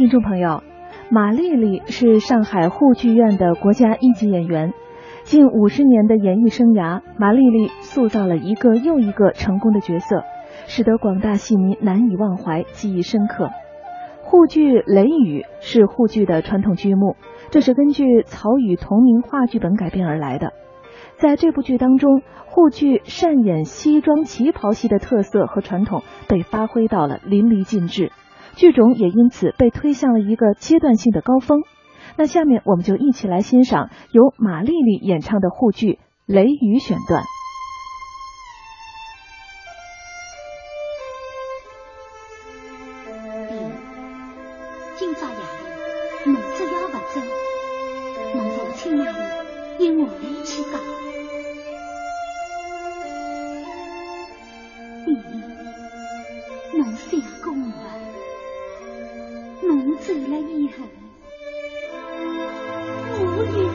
听众朋友，马丽丽是上海沪剧院的国家一级演员，近五十年的演艺生涯，马丽丽塑造了一个又一个成功的角色，使得广大戏迷难以忘怀，记忆深刻。沪剧《雷雨》是沪剧的传统剧目，这是根据曹禺同名话剧本改编而来的。在这部剧当中，沪剧善演西装旗袍戏的特色和传统被发挥到了淋漓尽致。剧种也因此被推向了一个阶段性的高峰。那下面我们就一起来欣赏由马丽丽演唱的沪剧《雷雨》选段。今朝夜里，侬只要不走，侬父亲那里由我来去讲。弟，侬想？死了以后，我与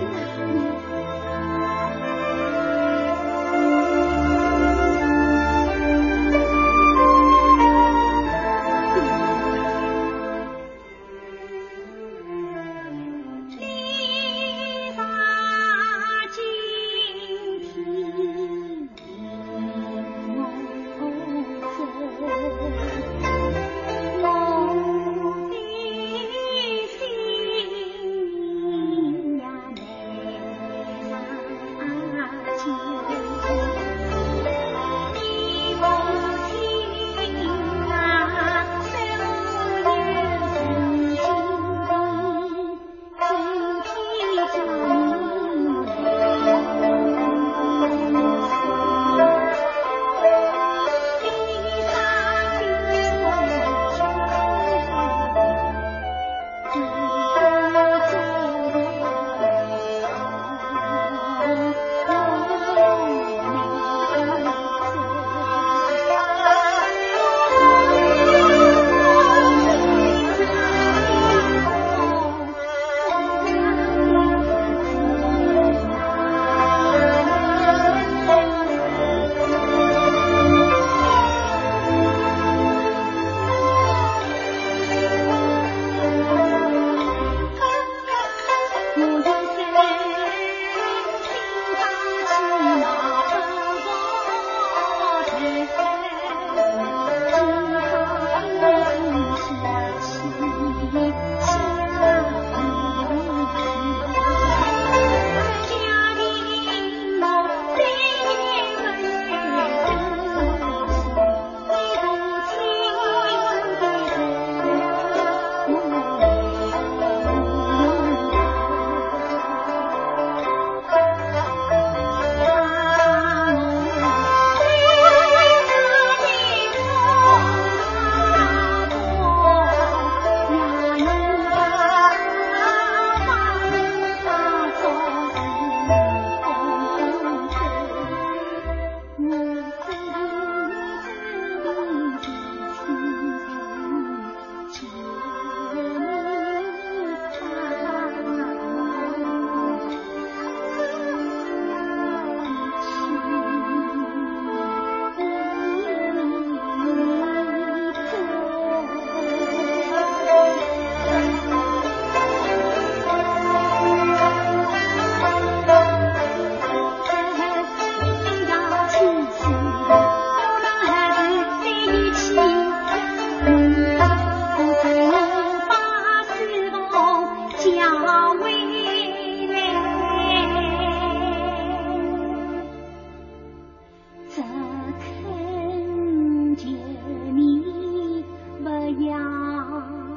啊